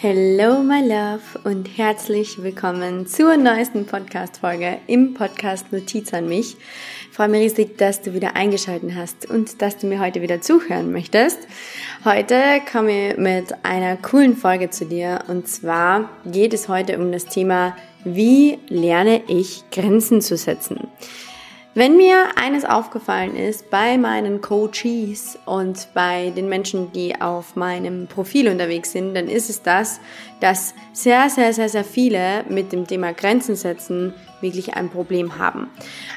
Hello, my love und herzlich willkommen zur neuesten Podcast-Folge im Podcast Notiz an mich. Ich freue mich riesig, dass du wieder eingeschaltet hast und dass du mir heute wieder zuhören möchtest. Heute komme ich mit einer coolen Folge zu dir und zwar geht es heute um das Thema, wie lerne ich Grenzen zu setzen? Wenn mir eines aufgefallen ist bei meinen Coaches und bei den Menschen, die auf meinem Profil unterwegs sind, dann ist es das, dass sehr, sehr, sehr, sehr viele mit dem Thema Grenzen setzen wirklich ein Problem haben.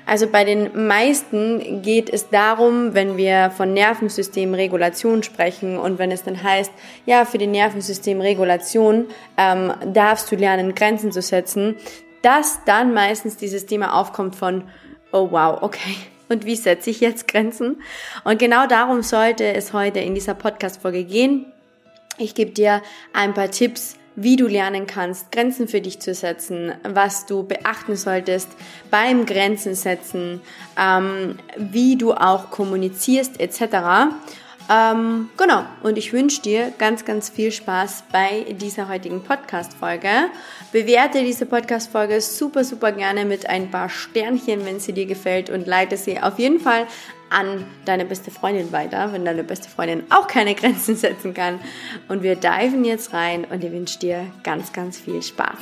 Also bei den meisten geht es darum, wenn wir von Nervensystemregulation sprechen und wenn es dann heißt, ja, für die Nervensystemregulation ähm, darfst du lernen, Grenzen zu setzen, dass dann meistens dieses Thema aufkommt von oh wow, okay. Und wie setze ich jetzt Grenzen? Und genau darum sollte es heute in dieser Podcast-Folge gehen. Ich gebe dir ein paar Tipps, wie du lernen kannst, Grenzen für dich zu setzen, was du beachten solltest beim Grenzen setzen, ähm, wie du auch kommunizierst etc. Ähm, genau, und ich wünsche dir ganz, ganz viel Spaß bei dieser heutigen Podcast-Folge. Bewerte diese Podcast-Folge super, super gerne mit ein paar Sternchen, wenn sie dir gefällt und leite sie auf jeden Fall an deine beste Freundin weiter, wenn deine beste Freundin auch keine Grenzen setzen kann. Und wir diven jetzt rein und ich wünsche dir ganz, ganz viel Spaß.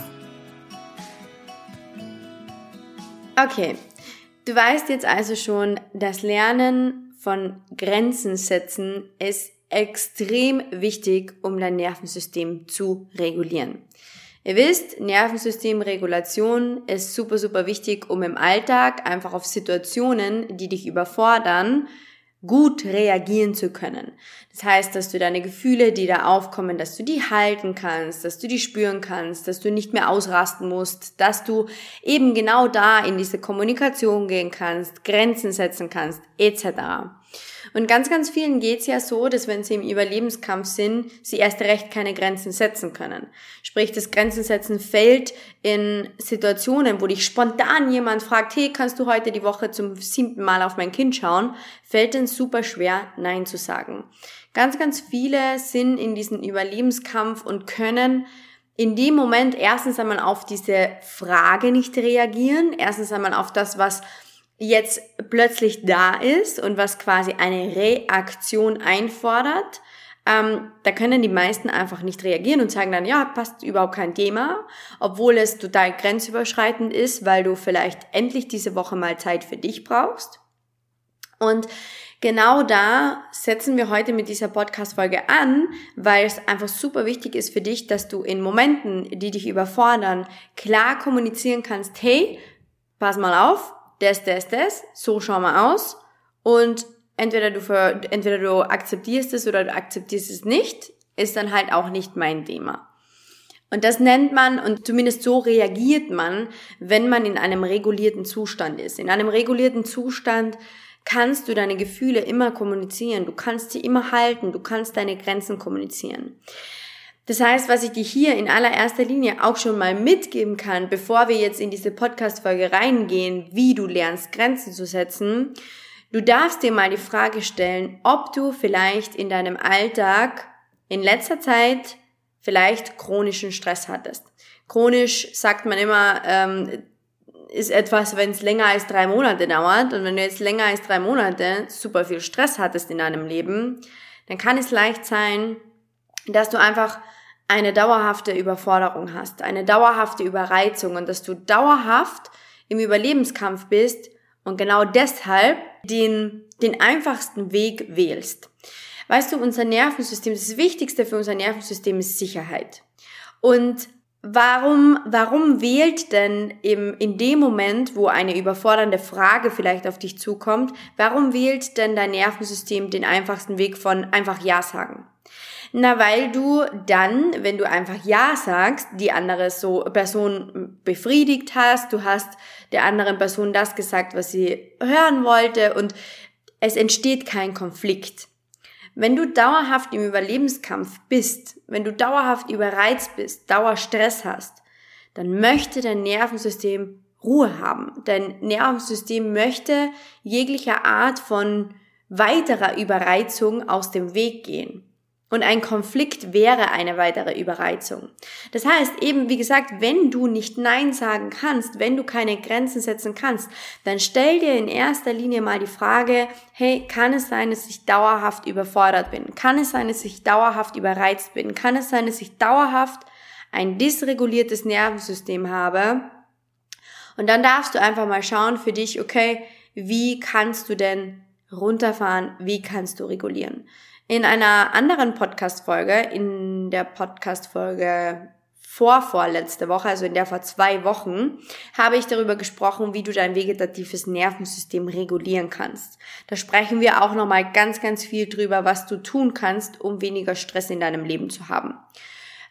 Okay, du weißt jetzt also schon, das Lernen von Grenzen setzen ist extrem wichtig, um dein Nervensystem zu regulieren. Ihr wisst, Nervensystemregulation ist super, super wichtig, um im Alltag einfach auf Situationen, die dich überfordern, gut reagieren zu können. Das heißt, dass du deine Gefühle, die da aufkommen, dass du die halten kannst, dass du die spüren kannst, dass du nicht mehr ausrasten musst, dass du eben genau da in diese Kommunikation gehen kannst, Grenzen setzen kannst, etc. Und ganz, ganz vielen geht's ja so, dass wenn sie im Überlebenskampf sind, sie erst recht keine Grenzen setzen können. Sprich, das Grenzen setzen fällt in Situationen, wo dich spontan jemand fragt, hey, kannst du heute die Woche zum siebten Mal auf mein Kind schauen, fällt dann super schwer, Nein zu sagen. Ganz, ganz viele sind in diesem Überlebenskampf und können in dem Moment erstens einmal auf diese Frage nicht reagieren, erstens einmal auf das, was jetzt plötzlich da ist und was quasi eine Reaktion einfordert, ähm, da können die meisten einfach nicht reagieren und sagen dann, ja, passt überhaupt kein Thema, obwohl es total grenzüberschreitend ist, weil du vielleicht endlich diese Woche mal Zeit für dich brauchst. Und genau da setzen wir heute mit dieser Podcast-Folge an, weil es einfach super wichtig ist für dich, dass du in Momenten, die dich überfordern, klar kommunizieren kannst, hey, pass mal auf, das, das, das, so schau mal aus und entweder du, für, entweder du akzeptierst es oder du akzeptierst es nicht, ist dann halt auch nicht mein Thema. Und das nennt man, und zumindest so reagiert man, wenn man in einem regulierten Zustand ist. In einem regulierten Zustand kannst du deine Gefühle immer kommunizieren, du kannst sie immer halten, du kannst deine Grenzen kommunizieren. Das heißt, was ich dir hier in allererster Linie auch schon mal mitgeben kann, bevor wir jetzt in diese Podcast-Folge reingehen, wie du lernst, Grenzen zu setzen, du darfst dir mal die Frage stellen, ob du vielleicht in deinem Alltag in letzter Zeit vielleicht chronischen Stress hattest. Chronisch sagt man immer, ähm, ist etwas, wenn es länger als drei Monate dauert. Und wenn du jetzt länger als drei Monate super viel Stress hattest in deinem Leben, dann kann es leicht sein, dass du einfach eine dauerhafte Überforderung hast, eine dauerhafte Überreizung und dass du dauerhaft im Überlebenskampf bist und genau deshalb den, den einfachsten Weg wählst. Weißt du, unser Nervensystem, das Wichtigste für unser Nervensystem ist Sicherheit. Und warum, warum wählt denn im, in dem Moment, wo eine überfordernde Frage vielleicht auf dich zukommt, warum wählt denn dein Nervensystem den einfachsten Weg von einfach Ja sagen? Na, weil du dann, wenn du einfach Ja sagst, die andere so Person befriedigt hast, du hast der anderen Person das gesagt, was sie hören wollte und es entsteht kein Konflikt. Wenn du dauerhaft im Überlebenskampf bist, wenn du dauerhaft überreizt bist, Dauerstress hast, dann möchte dein Nervensystem Ruhe haben. Dein Nervensystem möchte jeglicher Art von weiterer Überreizung aus dem Weg gehen. Und ein Konflikt wäre eine weitere Überreizung. Das heißt eben, wie gesagt, wenn du nicht Nein sagen kannst, wenn du keine Grenzen setzen kannst, dann stell dir in erster Linie mal die Frage, hey, kann es sein, dass ich dauerhaft überfordert bin? Kann es sein, dass ich dauerhaft überreizt bin? Kann es sein, dass ich dauerhaft ein dysreguliertes Nervensystem habe? Und dann darfst du einfach mal schauen für dich, okay, wie kannst du denn runterfahren? Wie kannst du regulieren? In einer anderen Podcast-Folge, in der Podcast-Folge vor vorletzte Woche, also in der vor zwei Wochen, habe ich darüber gesprochen, wie du dein vegetatives Nervensystem regulieren kannst. Da sprechen wir auch nochmal ganz, ganz viel drüber, was du tun kannst, um weniger Stress in deinem Leben zu haben.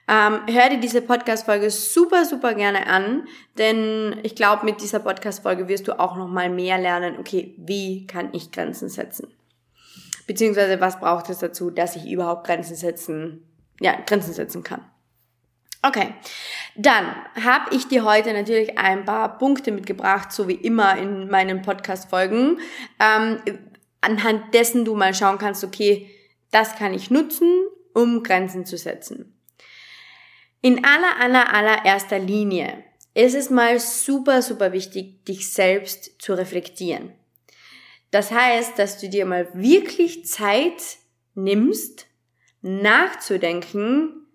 Ähm, hör dir diese Podcast-Folge super, super gerne an, denn ich glaube, mit dieser Podcast-Folge wirst du auch nochmal mehr lernen, okay, wie kann ich Grenzen setzen? Beziehungsweise was braucht es dazu, dass ich überhaupt Grenzen setzen, ja, Grenzen setzen kann. Okay, dann habe ich dir heute natürlich ein paar Punkte mitgebracht, so wie immer in meinen Podcast-Folgen, ähm, anhand dessen du mal schauen kannst, okay, das kann ich nutzen, um Grenzen zu setzen. In aller, aller, allererster Linie ist es mal super, super wichtig, dich selbst zu reflektieren. Das heißt, dass du dir mal wirklich Zeit nimmst, nachzudenken,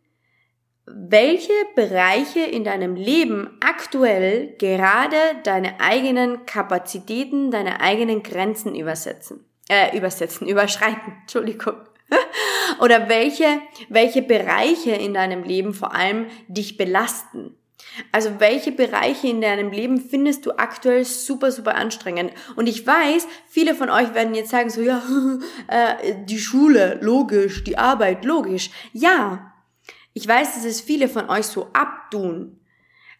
welche Bereiche in deinem Leben aktuell gerade deine eigenen Kapazitäten, deine eigenen Grenzen übersetzen, äh, übersetzen, überschreiten, Entschuldigung. Oder welche, welche Bereiche in deinem Leben vor allem dich belasten. Also welche Bereiche in deinem Leben findest du aktuell super, super anstrengend? Und ich weiß, viele von euch werden jetzt sagen so, ja, äh, die Schule, logisch, die Arbeit, logisch. Ja, ich weiß, dass es viele von euch so abtun.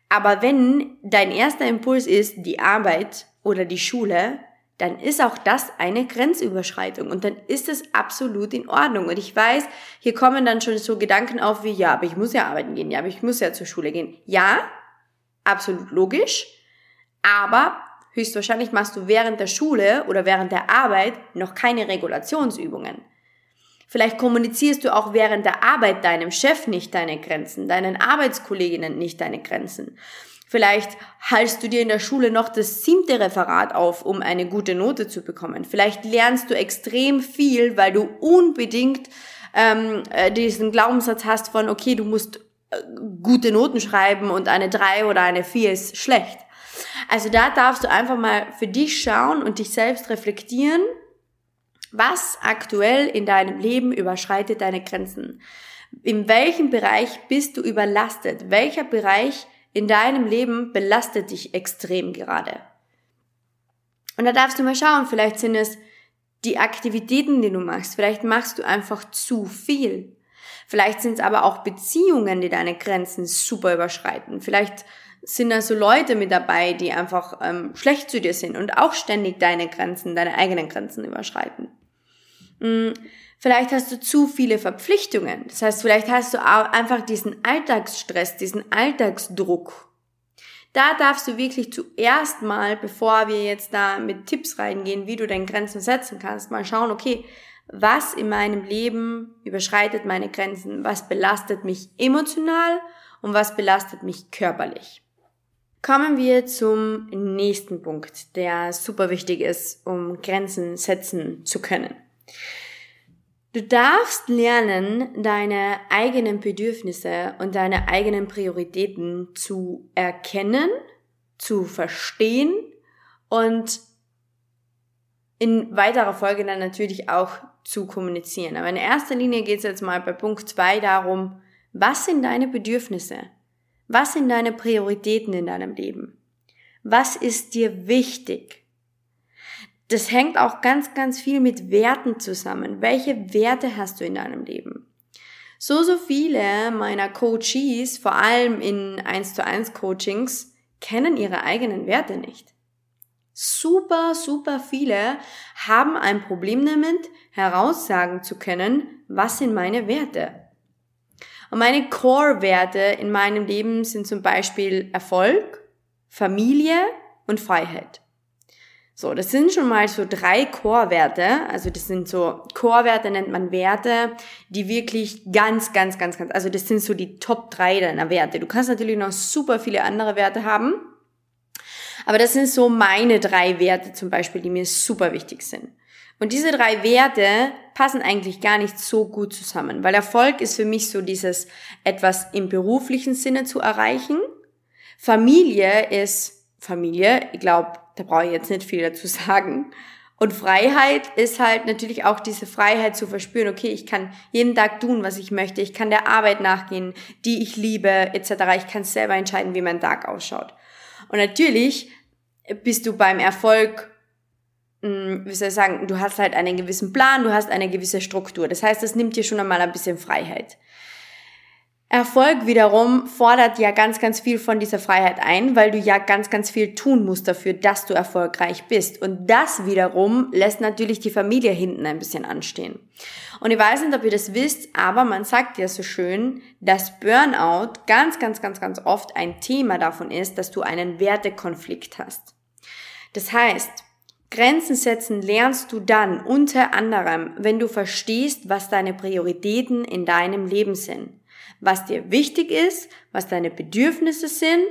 Aber wenn dein erster Impuls ist die Arbeit oder die Schule, dann ist auch das eine Grenzüberschreitung und dann ist es absolut in Ordnung. Und ich weiß, hier kommen dann schon so Gedanken auf wie, ja, aber ich muss ja arbeiten gehen, ja, aber ich muss ja zur Schule gehen. Ja, absolut logisch, aber höchstwahrscheinlich machst du während der Schule oder während der Arbeit noch keine Regulationsübungen. Vielleicht kommunizierst du auch während der Arbeit deinem Chef nicht deine Grenzen, deinen Arbeitskolleginnen nicht deine Grenzen. Vielleicht halst du dir in der Schule noch das siebte Referat auf, um eine gute Note zu bekommen. Vielleicht lernst du extrem viel, weil du unbedingt ähm, äh, diesen Glaubenssatz hast von, okay, du musst äh, gute Noten schreiben und eine drei oder eine vier ist schlecht. Also da darfst du einfach mal für dich schauen und dich selbst reflektieren, was aktuell in deinem Leben überschreitet deine Grenzen. In welchem Bereich bist du überlastet? Welcher Bereich in deinem Leben belastet dich extrem gerade. Und da darfst du mal schauen, vielleicht sind es die Aktivitäten, die du machst. Vielleicht machst du einfach zu viel. Vielleicht sind es aber auch Beziehungen, die deine Grenzen super überschreiten. Vielleicht sind da so Leute mit dabei, die einfach ähm, schlecht zu dir sind und auch ständig deine Grenzen, deine eigenen Grenzen überschreiten. Mhm. Vielleicht hast du zu viele Verpflichtungen. Das heißt, vielleicht hast du einfach diesen Alltagsstress, diesen Alltagsdruck. Da darfst du wirklich zuerst mal, bevor wir jetzt da mit Tipps reingehen, wie du deine Grenzen setzen kannst, mal schauen, okay, was in meinem Leben überschreitet meine Grenzen? Was belastet mich emotional und was belastet mich körperlich? Kommen wir zum nächsten Punkt, der super wichtig ist, um Grenzen setzen zu können. Du darfst lernen, deine eigenen Bedürfnisse und deine eigenen Prioritäten zu erkennen, zu verstehen und in weiterer Folge dann natürlich auch zu kommunizieren. Aber in erster Linie geht es jetzt mal bei Punkt zwei darum, was sind deine Bedürfnisse? Was sind deine Prioritäten in deinem Leben? Was ist dir wichtig? Das hängt auch ganz, ganz viel mit Werten zusammen. Welche Werte hast du in deinem Leben? So, so viele meiner Coaches, vor allem in 1 zu 1 Coachings, kennen ihre eigenen Werte nicht. Super, super viele haben ein Problem damit, heraussagen zu können, was sind meine Werte. Und meine Core-Werte in meinem Leben sind zum Beispiel Erfolg, Familie und Freiheit. So, das sind schon mal so drei Core-Werte. Also das sind so, Core-Werte nennt man Werte, die wirklich ganz, ganz, ganz, ganz, also das sind so die Top drei deiner Werte. Du kannst natürlich noch super viele andere Werte haben. Aber das sind so meine drei Werte zum Beispiel, die mir super wichtig sind. Und diese drei Werte passen eigentlich gar nicht so gut zusammen, weil Erfolg ist für mich so dieses etwas im beruflichen Sinne zu erreichen. Familie ist Familie. Ich glaube, da brauche ich jetzt nicht viel dazu sagen. Und Freiheit ist halt natürlich auch diese Freiheit zu verspüren, okay, ich kann jeden Tag tun, was ich möchte, ich kann der Arbeit nachgehen, die ich liebe, etc. Ich kann selber entscheiden, wie mein Tag ausschaut. Und natürlich bist du beim Erfolg, hm, wie soll ich sagen, du hast halt einen gewissen Plan, du hast eine gewisse Struktur. Das heißt, das nimmt dir schon einmal ein bisschen Freiheit. Erfolg wiederum fordert ja ganz, ganz viel von dieser Freiheit ein, weil du ja ganz, ganz viel tun musst dafür, dass du erfolgreich bist. Und das wiederum lässt natürlich die Familie hinten ein bisschen anstehen. Und ich weiß nicht, ob ihr das wisst, aber man sagt ja so schön, dass Burnout ganz, ganz, ganz, ganz oft ein Thema davon ist, dass du einen Wertekonflikt hast. Das heißt, Grenzen setzen lernst du dann unter anderem, wenn du verstehst, was deine Prioritäten in deinem Leben sind was dir wichtig ist, was deine Bedürfnisse sind,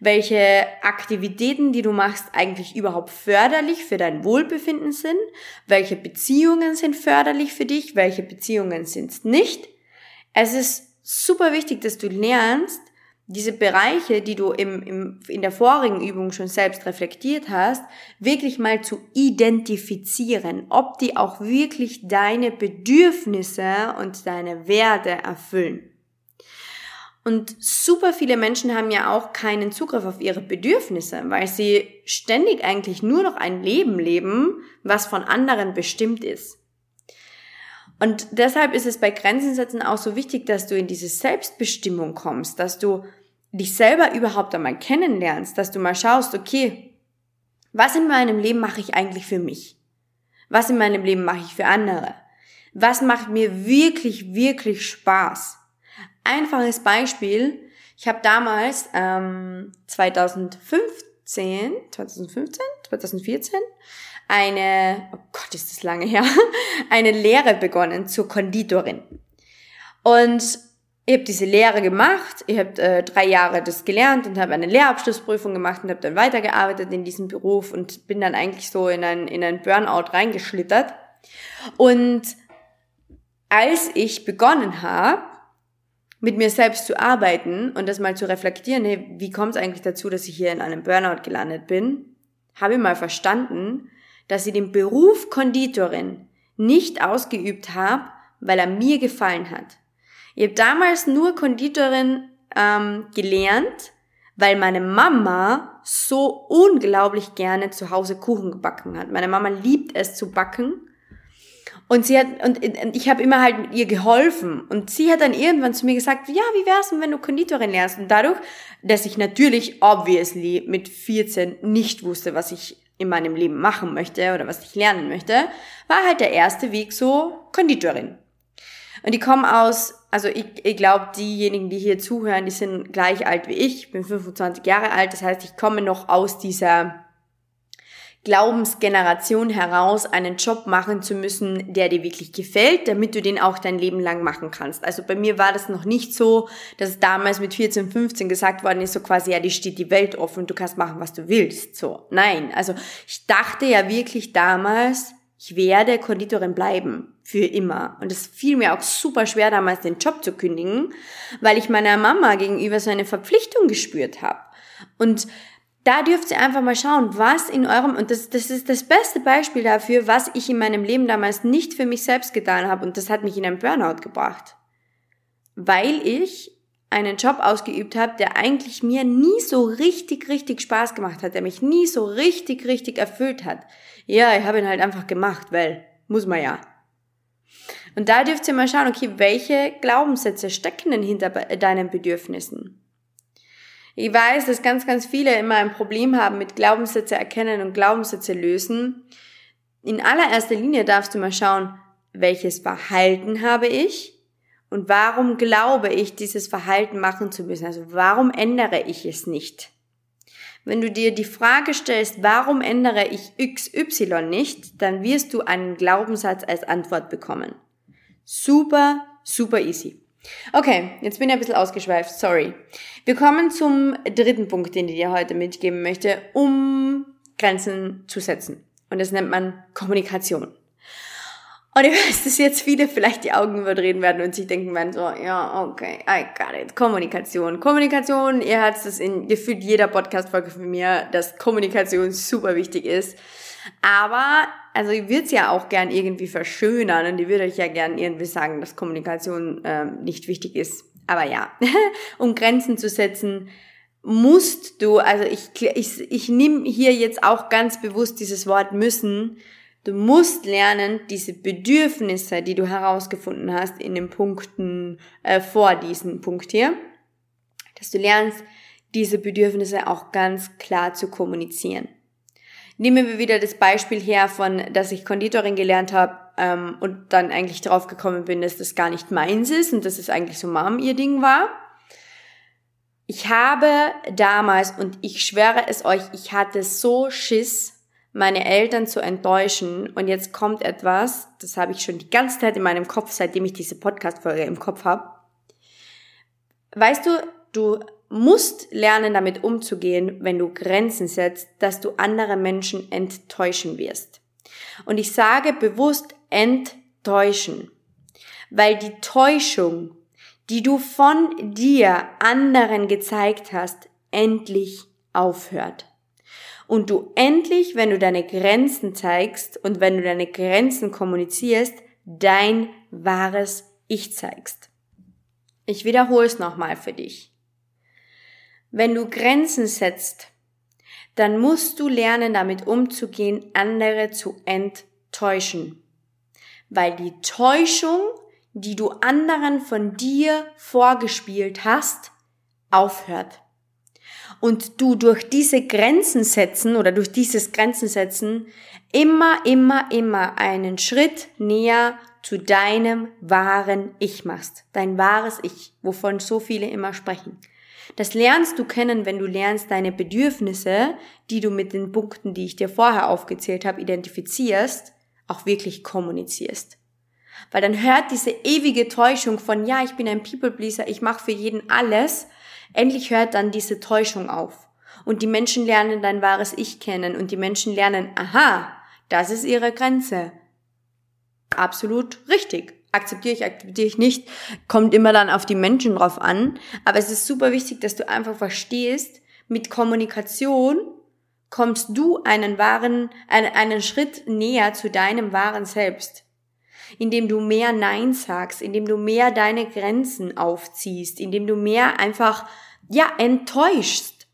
welche Aktivitäten, die du machst, eigentlich überhaupt förderlich für dein Wohlbefinden sind, welche Beziehungen sind förderlich für dich, welche Beziehungen sind es nicht. Es ist super wichtig, dass du lernst, diese Bereiche, die du im, im, in der vorigen Übung schon selbst reflektiert hast, wirklich mal zu identifizieren, ob die auch wirklich deine Bedürfnisse und deine Werte erfüllen. Und super viele Menschen haben ja auch keinen Zugriff auf ihre Bedürfnisse, weil sie ständig eigentlich nur noch ein Leben leben, was von anderen bestimmt ist. Und deshalb ist es bei Grenzen setzen auch so wichtig, dass du in diese Selbstbestimmung kommst, dass du dich selber überhaupt einmal kennenlernst, dass du mal schaust, okay, was in meinem Leben mache ich eigentlich für mich? Was in meinem Leben mache ich für andere? Was macht mir wirklich, wirklich Spaß? Einfaches Beispiel. Ich habe damals ähm, 2015, 2015, 2014 eine, oh Gott, ist das lange her, eine Lehre begonnen zur Konditorin. Und ich habe diese Lehre gemacht, ich habe äh, drei Jahre das gelernt und habe eine Lehrabschlussprüfung gemacht und habe dann weitergearbeitet in diesem Beruf und bin dann eigentlich so in ein, in ein Burnout reingeschlittert. Und als ich begonnen habe, mit mir selbst zu arbeiten und das mal zu reflektieren, hey, wie kommt es eigentlich dazu, dass ich hier in einem Burnout gelandet bin, habe ich mal verstanden, dass ich den Beruf Konditorin nicht ausgeübt habe, weil er mir gefallen hat. Ich habe damals nur Konditorin ähm, gelernt, weil meine Mama so unglaublich gerne zu Hause Kuchen gebacken hat. Meine Mama liebt es zu backen und sie hat, und ich habe immer halt mit ihr geholfen. Und sie hat dann irgendwann zu mir gesagt, ja, wie wär's denn, wenn du Konditorin lernst? Und dadurch, dass ich natürlich obviously mit 14 nicht wusste, was ich in meinem Leben machen möchte oder was ich lernen möchte, war halt der erste Weg so Konditorin. Und die kommen aus, also ich, ich glaube, diejenigen, die hier zuhören, die sind gleich alt wie ich. Ich bin 25 Jahre alt, das heißt, ich komme noch aus dieser Glaubensgeneration heraus einen Job machen zu müssen, der dir wirklich gefällt, damit du den auch dein Leben lang machen kannst. Also bei mir war das noch nicht so, dass damals mit 14, 15 gesagt worden ist, so quasi, ja, die steht die Welt offen, du kannst machen, was du willst. So, nein. Also ich dachte ja wirklich damals, ich werde Konditorin bleiben. Für immer. Und es fiel mir auch super schwer, damals den Job zu kündigen, weil ich meiner Mama gegenüber so eine Verpflichtung gespürt habe. Und da dürft ihr einfach mal schauen, was in eurem, und das, das ist das beste Beispiel dafür, was ich in meinem Leben damals nicht für mich selbst getan habe und das hat mich in einen Burnout gebracht. Weil ich einen Job ausgeübt habe, der eigentlich mir nie so richtig, richtig Spaß gemacht hat, der mich nie so richtig, richtig erfüllt hat. Ja, ich habe ihn halt einfach gemacht, weil muss man ja. Und da dürft ihr mal schauen, okay, welche Glaubenssätze stecken denn hinter deinen Bedürfnissen? Ich weiß, dass ganz, ganz viele immer ein Problem haben mit Glaubenssätze erkennen und Glaubenssätze lösen. In allererster Linie darfst du mal schauen, welches Verhalten habe ich und warum glaube ich, dieses Verhalten machen zu müssen. Also warum ändere ich es nicht? Wenn du dir die Frage stellst, warum ändere ich XY nicht, dann wirst du einen Glaubenssatz als Antwort bekommen. Super, super easy. Okay, jetzt bin ich ein bisschen ausgeschweift, sorry. Wir kommen zum dritten Punkt, den ich dir heute mitgeben möchte, um Grenzen zu setzen. Und das nennt man Kommunikation. Und ich weiß, dass jetzt viele vielleicht die Augen überdrehen werden und sich denken werden so, ja, okay, I got it. Kommunikation. Kommunikation, ihr habt es in gefühlt jeder Podcast-Folge von mir, dass Kommunikation super wichtig ist. Aber, also ich würde es ja auch gern irgendwie verschönern und ich würde euch ja gern irgendwie sagen, dass Kommunikation ähm, nicht wichtig ist. Aber ja, um Grenzen zu setzen, musst du, also ich, ich, ich nehme hier jetzt auch ganz bewusst dieses Wort müssen, Du musst lernen, diese Bedürfnisse, die du herausgefunden hast in den Punkten äh, vor diesem Punkt hier, dass du lernst, diese Bedürfnisse auch ganz klar zu kommunizieren. Nehmen wir wieder das Beispiel her von, dass ich Konditorin gelernt habe ähm, und dann eigentlich drauf gekommen bin, dass das gar nicht meins ist und dass es eigentlich so Mom ihr Ding war. Ich habe damals, und ich schwöre es euch, ich hatte so Schiss, meine Eltern zu enttäuschen. Und jetzt kommt etwas, das habe ich schon die ganze Zeit in meinem Kopf, seitdem ich diese Podcast-Folge im Kopf habe. Weißt du, du musst lernen, damit umzugehen, wenn du Grenzen setzt, dass du andere Menschen enttäuschen wirst. Und ich sage bewusst enttäuschen, weil die Täuschung, die du von dir anderen gezeigt hast, endlich aufhört und du endlich, wenn du deine Grenzen zeigst und wenn du deine Grenzen kommunizierst, dein wahres Ich zeigst. Ich wiederhole es nochmal für dich. Wenn du Grenzen setzt, dann musst du lernen, damit umzugehen, andere zu enttäuschen. Weil die Täuschung, die du anderen von dir vorgespielt hast, aufhört und du durch diese Grenzen setzen oder durch dieses Grenzen setzen immer, immer, immer einen Schritt näher zu deinem wahren Ich machst. Dein wahres Ich, wovon so viele immer sprechen. Das lernst du kennen, wenn du lernst, deine Bedürfnisse, die du mit den Punkten, die ich dir vorher aufgezählt habe, identifizierst, auch wirklich kommunizierst. Weil dann hört diese ewige Täuschung von, ja, ich bin ein People-Pleaser, ich mache für jeden alles, Endlich hört dann diese Täuschung auf. Und die Menschen lernen dein wahres Ich kennen und die Menschen lernen, aha, das ist ihre Grenze. Absolut richtig. Akzeptiere ich, akzeptiere ich nicht. Kommt immer dann auf die Menschen drauf an. Aber es ist super wichtig, dass du einfach verstehst, mit Kommunikation kommst du einen wahren, einen, einen Schritt näher zu deinem wahren Selbst indem du mehr Nein sagst, indem du mehr deine Grenzen aufziehst, indem du mehr einfach, ja, enttäuschst.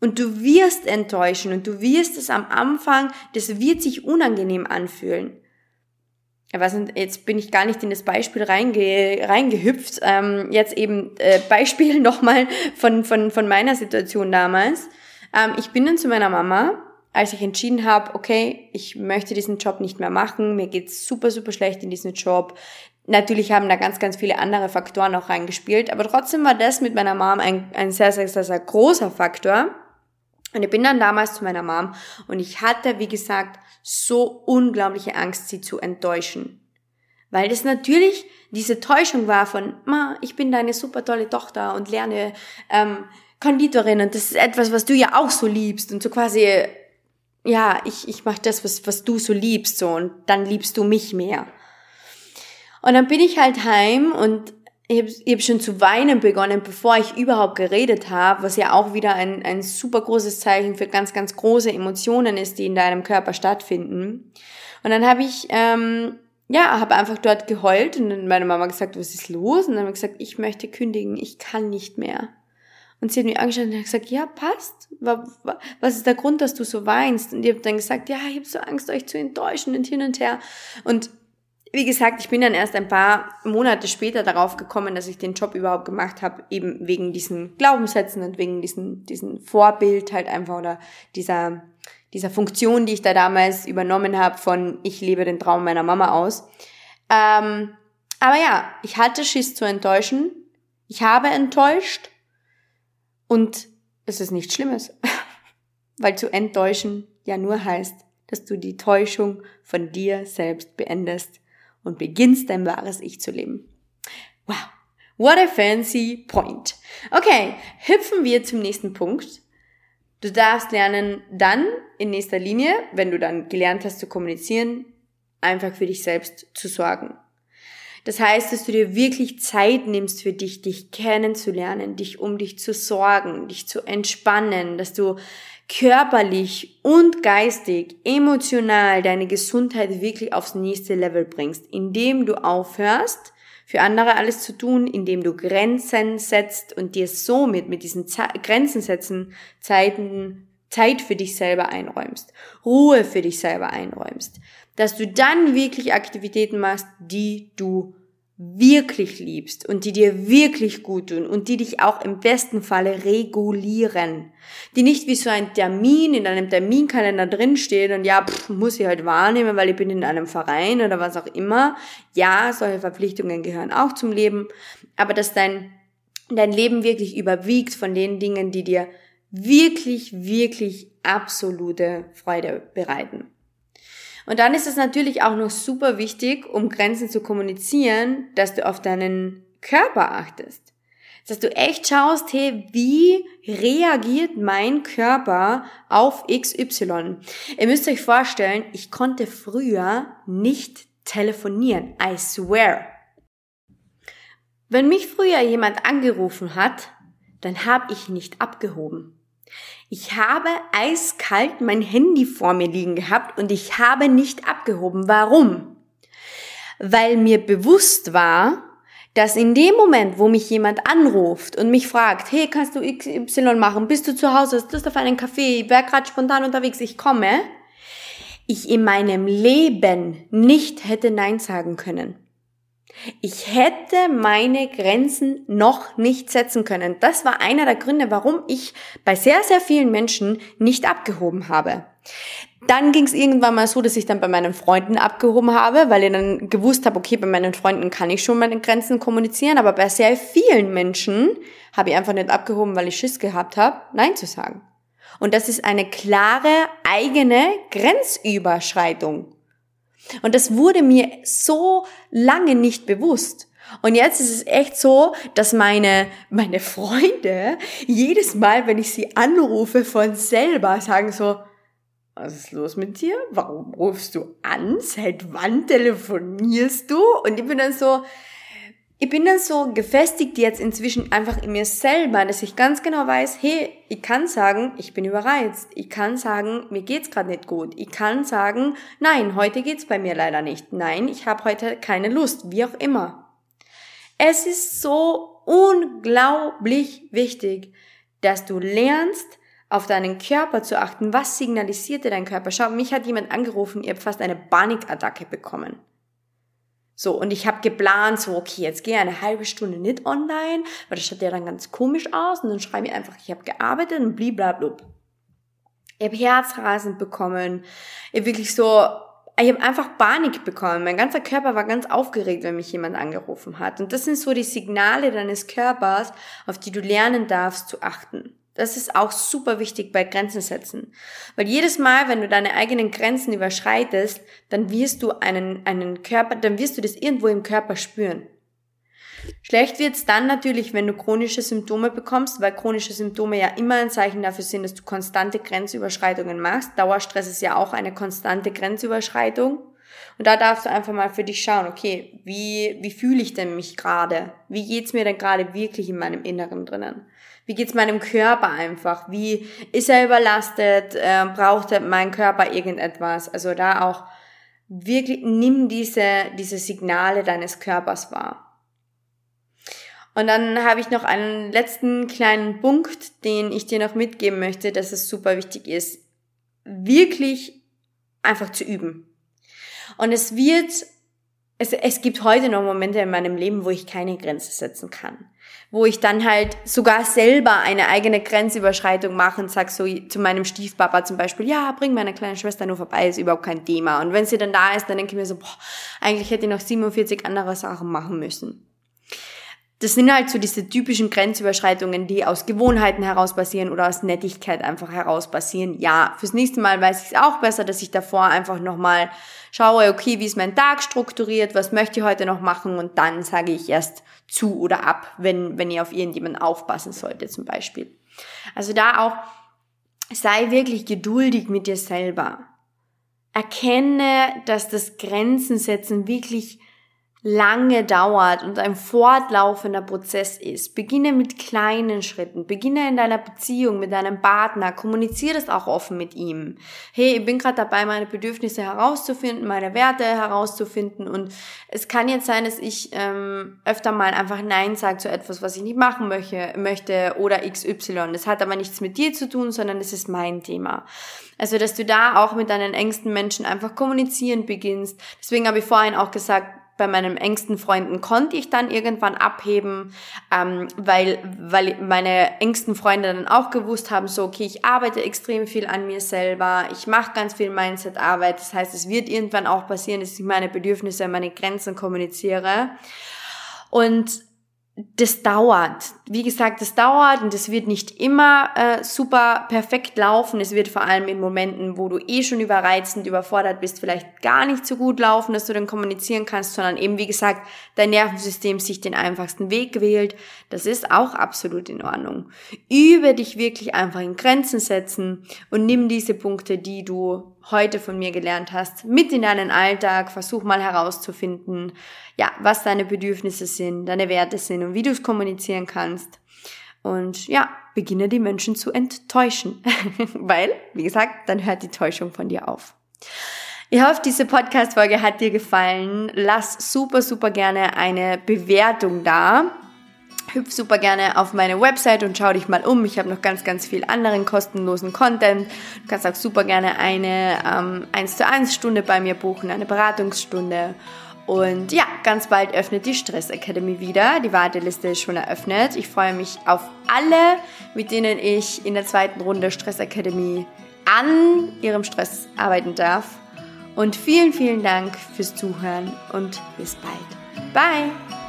Und du wirst enttäuschen und du wirst es am Anfang, das wird sich unangenehm anfühlen. Was, jetzt bin ich gar nicht in das Beispiel reinge, reingehüpft. Ähm, jetzt eben äh, Beispiel nochmal von, von, von meiner Situation damals. Ähm, ich bin dann zu meiner Mama als ich entschieden habe, okay, ich möchte diesen Job nicht mehr machen, mir geht's super, super schlecht in diesem Job. Natürlich haben da ganz, ganz viele andere Faktoren auch reingespielt, aber trotzdem war das mit meiner Mom ein, ein sehr, sehr, sehr, sehr großer Faktor. Und ich bin dann damals zu meiner Mom und ich hatte, wie gesagt, so unglaubliche Angst, sie zu enttäuschen. Weil das natürlich diese Täuschung war von, Ma, ich bin deine super tolle Tochter und lerne ähm, Konditorin und das ist etwas, was du ja auch so liebst und so quasi ja, ich, ich mache das, was, was du so liebst, so, und dann liebst du mich mehr. Und dann bin ich halt heim und ich habe hab schon zu weinen begonnen, bevor ich überhaupt geredet habe, was ja auch wieder ein, ein super großes Zeichen für ganz, ganz große Emotionen ist, die in deinem Körper stattfinden. Und dann habe ich, ähm, ja, habe einfach dort geheult und dann meine Mama gesagt, was ist los? Und dann habe ich gesagt, ich möchte kündigen, ich kann nicht mehr. Und sie hat mich angeschaut und hat gesagt, ja, passt. Was ist der Grund, dass du so weinst? Und ich habe dann gesagt, ja, ich habe so Angst, euch zu enttäuschen und hin und her. Und wie gesagt, ich bin dann erst ein paar Monate später darauf gekommen, dass ich den Job überhaupt gemacht habe, eben wegen diesen Glaubenssätzen und wegen diesen, diesen Vorbild halt einfach oder dieser, dieser Funktion, die ich da damals übernommen habe von ich lebe den Traum meiner Mama aus. Ähm, aber ja, ich hatte Schiss zu enttäuschen. Ich habe enttäuscht und es ist nichts Schlimmes. weil zu enttäuschen ja nur heißt, dass du die Täuschung von dir selbst beendest und beginnst dein wahres Ich zu leben. Wow, what a fancy point. Okay, hüpfen wir zum nächsten Punkt. Du darfst lernen, dann in nächster Linie, wenn du dann gelernt hast zu kommunizieren, einfach für dich selbst zu sorgen. Das heißt, dass du dir wirklich Zeit nimmst für dich, dich kennenzulernen, dich um dich zu sorgen, dich zu entspannen, dass du körperlich und geistig, emotional deine Gesundheit wirklich aufs nächste Level bringst, indem du aufhörst, für andere alles zu tun, indem du Grenzen setzt und dir somit mit diesen Ze Grenzen setzen Zeiten Zeit für dich selber einräumst, Ruhe für dich selber einräumst, dass du dann wirklich Aktivitäten machst, die du wirklich liebst und die dir wirklich gut tun und die dich auch im besten Falle regulieren. Die nicht wie so ein Termin in einem Terminkalender drinstehen und ja, pff, muss ich halt wahrnehmen, weil ich bin in einem Verein oder was auch immer. Ja, solche Verpflichtungen gehören auch zum Leben, aber dass dein, dein Leben wirklich überwiegt von den Dingen, die dir wirklich, wirklich absolute Freude bereiten. Und dann ist es natürlich auch noch super wichtig, um Grenzen zu kommunizieren, dass du auf deinen Körper achtest. Dass du echt schaust, hey, wie reagiert mein Körper auf XY? Ihr müsst euch vorstellen, ich konnte früher nicht telefonieren. I swear. Wenn mich früher jemand angerufen hat, dann habe ich nicht abgehoben. Ich habe eiskalt mein Handy vor mir liegen gehabt und ich habe nicht abgehoben. Warum? Weil mir bewusst war, dass in dem Moment, wo mich jemand anruft und mich fragt, hey, kannst du XY machen? Bist du zu Hause? Hast du auf einen Kaffee? Ich wäre gerade spontan unterwegs, ich komme. Ich in meinem Leben nicht hätte Nein sagen können. Ich hätte meine Grenzen noch nicht setzen können. Das war einer der Gründe, warum ich bei sehr, sehr vielen Menschen nicht abgehoben habe. Dann ging es irgendwann mal so, dass ich dann bei meinen Freunden abgehoben habe, weil ich dann gewusst habe, okay, bei meinen Freunden kann ich schon meine Grenzen kommunizieren, aber bei sehr vielen Menschen habe ich einfach nicht abgehoben, weil ich Schiss gehabt habe, Nein zu sagen. Und das ist eine klare eigene Grenzüberschreitung. Und das wurde mir so lange nicht bewusst. Und jetzt ist es echt so, dass meine, meine Freunde jedes Mal, wenn ich sie anrufe, von selber sagen so, was ist los mit dir? Warum rufst du an? Seit wann telefonierst du? Und ich bin dann so, ich bin dann so gefestigt jetzt inzwischen einfach in mir selber, dass ich ganz genau weiß, hey, ich kann sagen, ich bin überreizt. Ich kann sagen, mir geht's gerade nicht gut. Ich kann sagen, nein, heute geht's bei mir leider nicht. Nein, ich habe heute keine Lust, wie auch immer. Es ist so unglaublich wichtig, dass du lernst, auf deinen Körper zu achten. Was signalisiert dir dein Körper? Schau, mich hat jemand angerufen, ihr habt fast eine Panikattacke bekommen. So, und ich habe geplant, so, okay, jetzt gehe eine halbe Stunde nicht online, weil das schaut ja dann ganz komisch aus. Und dann schreibe ich einfach, ich habe gearbeitet und bliblablub. Ich habe Herzrasen bekommen. Ich habe wirklich so, ich habe einfach Panik bekommen. Mein ganzer Körper war ganz aufgeregt, wenn mich jemand angerufen hat. Und das sind so die Signale deines Körpers, auf die du lernen darfst zu achten. Das ist auch super wichtig bei Grenzen setzen. Weil jedes Mal, wenn du deine eigenen Grenzen überschreitest, dann wirst du einen, einen Körper, dann wirst du das irgendwo im Körper spüren. Schlecht wird's dann natürlich, wenn du chronische Symptome bekommst, weil chronische Symptome ja immer ein Zeichen dafür sind, dass du konstante Grenzüberschreitungen machst. Dauerstress ist ja auch eine konstante Grenzüberschreitung. Und da darfst du einfach mal für dich schauen, okay, wie, wie fühle ich denn mich gerade? Wie geht's mir denn gerade wirklich in meinem Inneren drinnen? Wie geht's meinem Körper einfach? Wie ist er überlastet? Äh, braucht mein Körper irgendetwas? Also da auch wirklich nimm diese, diese Signale deines Körpers wahr. Und dann habe ich noch einen letzten kleinen Punkt, den ich dir noch mitgeben möchte, dass es super wichtig ist, wirklich einfach zu üben. Und es wird, es, es gibt heute noch Momente in meinem Leben, wo ich keine Grenze setzen kann wo ich dann halt sogar selber eine eigene Grenzüberschreitung mache und sag so zu meinem Stiefpapa zum Beispiel, ja, bring meine kleine Schwester nur vorbei, ist überhaupt kein Thema. Und wenn sie dann da ist, dann denke ich mir so, boah, eigentlich hätte ich noch 47 andere Sachen machen müssen. Das sind halt so diese typischen Grenzüberschreitungen, die aus Gewohnheiten heraus passieren oder aus Nettigkeit einfach heraus passieren. Ja, fürs nächste Mal weiß ich es auch besser, dass ich davor einfach nochmal schaue, okay, wie ist mein Tag strukturiert, was möchte ich heute noch machen und dann sage ich erst zu oder ab, wenn, wenn ihr auf irgendjemanden aufpassen solltet zum Beispiel. Also da auch, sei wirklich geduldig mit dir selber. Erkenne, dass das Grenzen setzen wirklich lange dauert und ein fortlaufender Prozess ist. Beginne mit kleinen Schritten. Beginne in deiner Beziehung mit deinem Partner. Kommuniziere das auch offen mit ihm. Hey, ich bin gerade dabei, meine Bedürfnisse herauszufinden, meine Werte herauszufinden. Und es kann jetzt sein, dass ich ähm, öfter mal einfach Nein sage zu etwas, was ich nicht machen möchte, möchte oder XY. Das hat aber nichts mit dir zu tun, sondern es ist mein Thema. Also, dass du da auch mit deinen engsten Menschen einfach kommunizieren beginnst. Deswegen habe ich vorhin auch gesagt, bei meinen engsten Freunden konnte ich dann irgendwann abheben, ähm, weil, weil meine engsten Freunde dann auch gewusst haben, so, okay, ich arbeite extrem viel an mir selber, ich mache ganz viel Mindset-Arbeit, das heißt, es wird irgendwann auch passieren, dass ich meine Bedürfnisse, meine Grenzen kommuniziere. Und das dauert. Wie gesagt, das dauert und es wird nicht immer äh, super perfekt laufen. Es wird vor allem in Momenten, wo du eh schon überreizend, überfordert bist, vielleicht gar nicht so gut laufen, dass du dann kommunizieren kannst, sondern eben, wie gesagt, dein Nervensystem sich den einfachsten Weg wählt. Das ist auch absolut in Ordnung. Übe dich wirklich einfach in Grenzen setzen und nimm diese Punkte, die du heute von mir gelernt hast, mit in deinen Alltag. Versuch mal herauszufinden, ja, was deine Bedürfnisse sind, deine Werte sind und wie du es kommunizieren kannst. Und ja, beginne die Menschen zu enttäuschen. Weil, wie gesagt, dann hört die Täuschung von dir auf. Ich hoffe, diese Podcast-Folge hat dir gefallen. Lass super, super gerne eine Bewertung da hüpf super gerne auf meine Website und schau dich mal um. Ich habe noch ganz, ganz viel anderen kostenlosen Content. Du kannst auch super gerne eine ähm, 1 zu 1 Stunde bei mir buchen, eine Beratungsstunde. Und ja, ganz bald öffnet die Stress Academy wieder. Die Warteliste ist schon eröffnet. Ich freue mich auf alle, mit denen ich in der zweiten Runde Stress Academy an ihrem Stress arbeiten darf. Und vielen, vielen Dank fürs Zuhören und bis bald. Bye!